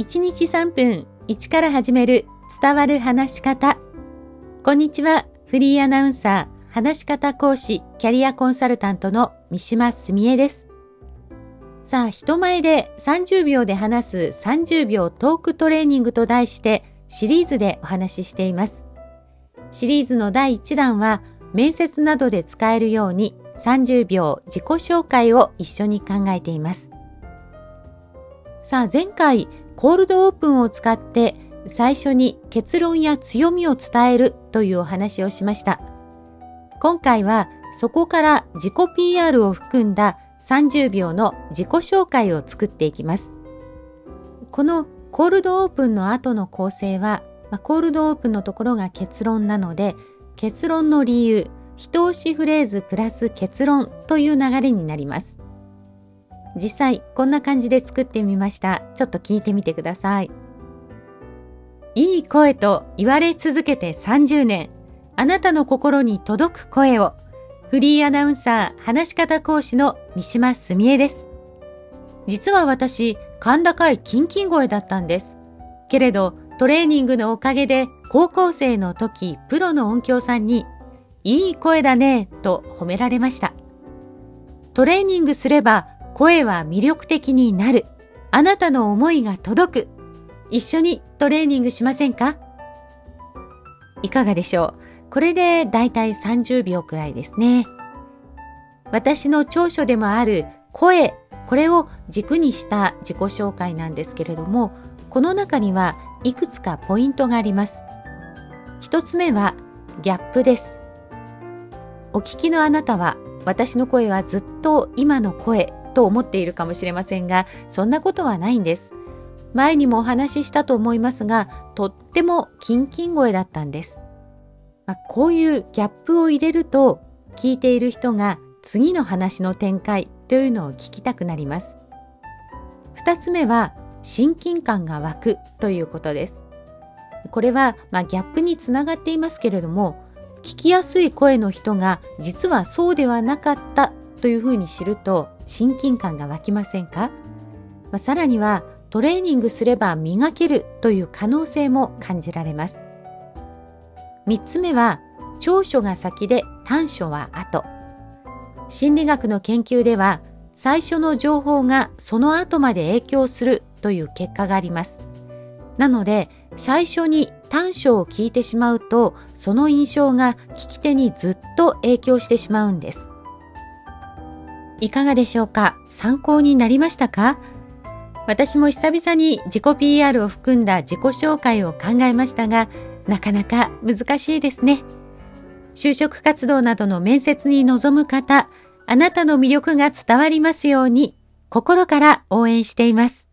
1日3分1から始める伝わる話し方。こんにちは。フリーアナウンサー、話し方講師、キャリアコンサルタントの三島澄江です。さあ、人前で30秒で話す30秒トークトレーニングと題してシリーズでお話ししています。シリーズの第1弾は面接などで使えるように30秒自己紹介を一緒に考えています。さあ前回コールドオープンを使って最初に結論や強みを伝えるというお話をしました。今回はそこから自己 PR を含んだ30秒の自己紹介を作っていきます。このコールドオープンの後の構成は、まあ、コールドオープンのところが結論なので、結論の理由、一押しフレーズプラス結論という流れになります。実際こんな感じで作ってみました。ちょっと聞いてみてください。いい声と言われ続けて30年。あなたの心に届く声を。フリーアナウンサー、話し方講師の三島澄江です。実は私、甲高いキンキン声だったんです。けれど、トレーニングのおかげで、高校生の時、プロの音響さんに、いい声だね、と褒められました。トレーニングすれば、声は魅力的になる。あなたの思いが届く。一緒にトレーニングしませんか？いかがでしょう？これでだいたい30秒くらいですね。私の長所でもある声、これを軸にした自己紹介なんですけれども、この中にはいくつかポイントがあります。一つ目はギャップです。お聞きのあなたは私の声はずっと今の声と思っているかもしれませんが、そんなことはないんです。前にもお話ししたと思いますが、とってもキンキン声だったんです。まあ、こういうギャップを入れると、聞いている人が次の話の展開というのを聞きたくなります。二つ目は、親近感が湧くということです。これは、まあ、ギャップにつながっていますけれども、聞きやすい声の人が実はそうではなかったというふうに知ると親近感が湧きませんか、まあ、さらにはトレーニングすれば磨けるという可能性も感じられます。3つ目は長所が先で短所は後。心理学の研究では最初の情報がその後まで影響するという結果があります。なので最初に短所を聞いてしまうとその印象が聞き手にずっと影響してしまうんです。いかがでしょうか？参考になりましたか？私も久々に自己 PR を含んだ自己紹介を考えましたが、なかなか難しいですね。就職活動などの面接に臨む方、あなたの魅力が伝わりますように、心から応援しています。